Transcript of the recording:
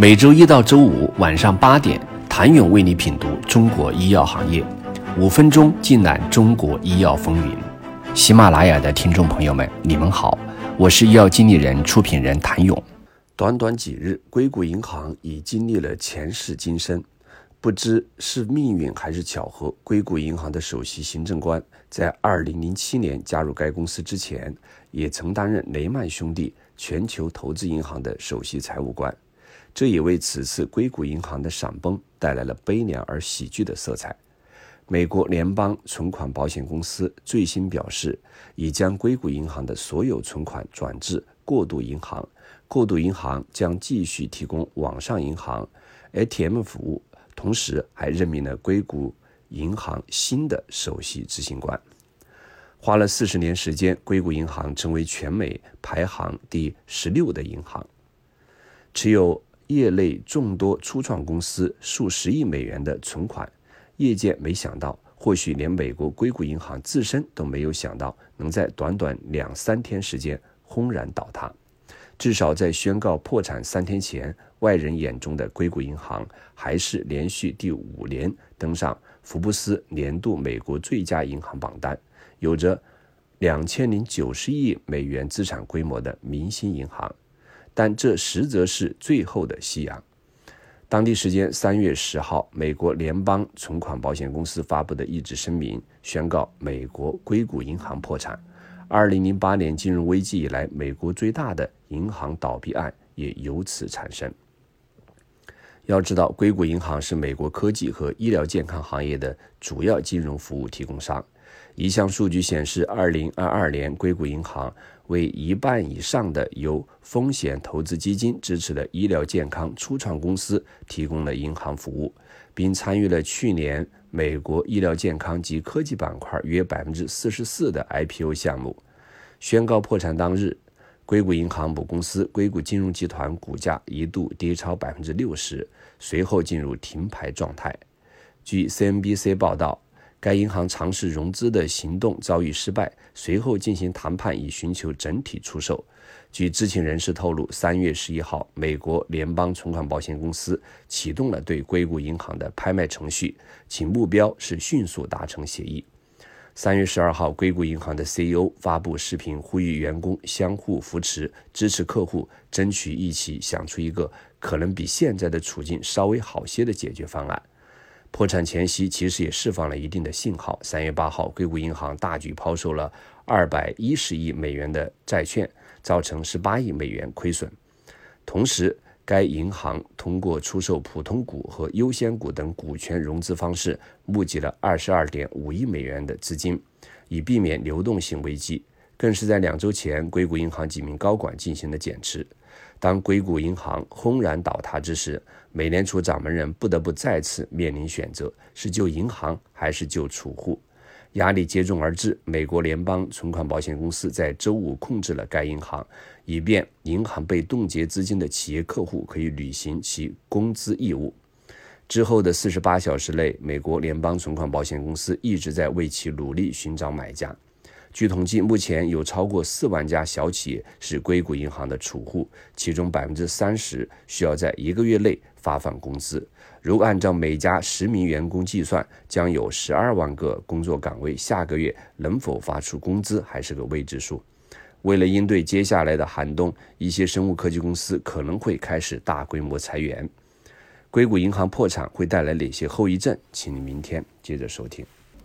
每周一到周五晚上八点，谭勇为你品读中国医药行业，五分钟尽览中国医药风云。喜马拉雅的听众朋友们，你们好，我是医药经理人、出品人谭勇。短短几日，硅谷银行已经历了前世今生。不知是命运还是巧合，硅谷银行的首席行政官在2007年加入该公司之前，也曾担任雷曼兄弟全球投资银行的首席财务官，这也为此次硅谷银行的闪崩带来了悲凉而喜剧的色彩。美国联邦存款保险公司最新表示，已将硅谷银行的所有存款转至过渡银行，过渡银行将继续提供网上银行 ATM 服务。同时还任命了硅谷银行新的首席执行官。花了四十年时间，硅谷银行成为全美排行第十六的银行，持有业内众多初创公司数十亿美元的存款。业界没想到，或许连美国硅谷银行自身都没有想到，能在短短两三天时间轰然倒塌。至少在宣告破产三天前，外人眼中的硅谷银行还是连续第五年登上福布斯年度美国最佳银行榜单，有着两千零九十亿美元资产规模的明星银行。但这实则是最后的夕阳。当地时间三月十号，美国联邦存款保险公司发布的一纸声明，宣告美国硅谷银行破产。二零零八年金融危机以来，美国最大的银行倒闭案也由此产生。要知道，硅谷银行是美国科技和医疗健康行业的主要金融服务提供商。一项数据显示，二零二二年，硅谷银行为一半以上的由风险投资基金支持的医疗健康初创公司提供了银行服务，并参与了去年。美国医疗健康及科技板块约百分之四十四的 IPO 项目宣告破产当日，硅谷银行母公司硅谷金融集团股价一度跌超百分之六十，随后进入停牌状态。据 CNBC 报道。该银行尝试融资的行动遭遇失败，随后进行谈判以寻求整体出售。据知情人士透露，三月十一号，美国联邦存款保险公司启动了对硅谷银行的拍卖程序，其目标是迅速达成协议。三月十二号，硅谷银行的 CEO 发布视频，呼吁员工相互扶持，支持客户，争取一起想出一个可能比现在的处境稍微好些的解决方案。破产前夕，其实也释放了一定的信号。三月八号，硅谷银行大举抛售了二百一十亿美元的债券，造成十八亿美元亏损。同时，该银行通过出售普通股和优先股等股权融资方式，募集了二十二点五亿美元的资金，以避免流动性危机。更是在两周前，硅谷银行几名高管进行了减持。当硅谷银行轰然倒塌之时，美联储掌门人不得不再次面临选择：是救银行还是救储户？压力接踵而至。美国联邦存款保险公司在周五控制了该银行，以便银行被冻结资金的企业客户可以履行其工资义务。之后的四十八小时内，美国联邦存款保险公司一直在为其努力寻找买家。据统计，目前有超过四万家小企业是硅谷银行的储户，其中百分之三十需要在一个月内发放工资。如按照每家十名员工计算，将有十二万个工作岗位下个月能否发出工资还是个未知数。为了应对接下来的寒冬，一些生物科技公司可能会开始大规模裁员。硅谷银行破产会带来哪些后遗症？请你明天接着收听。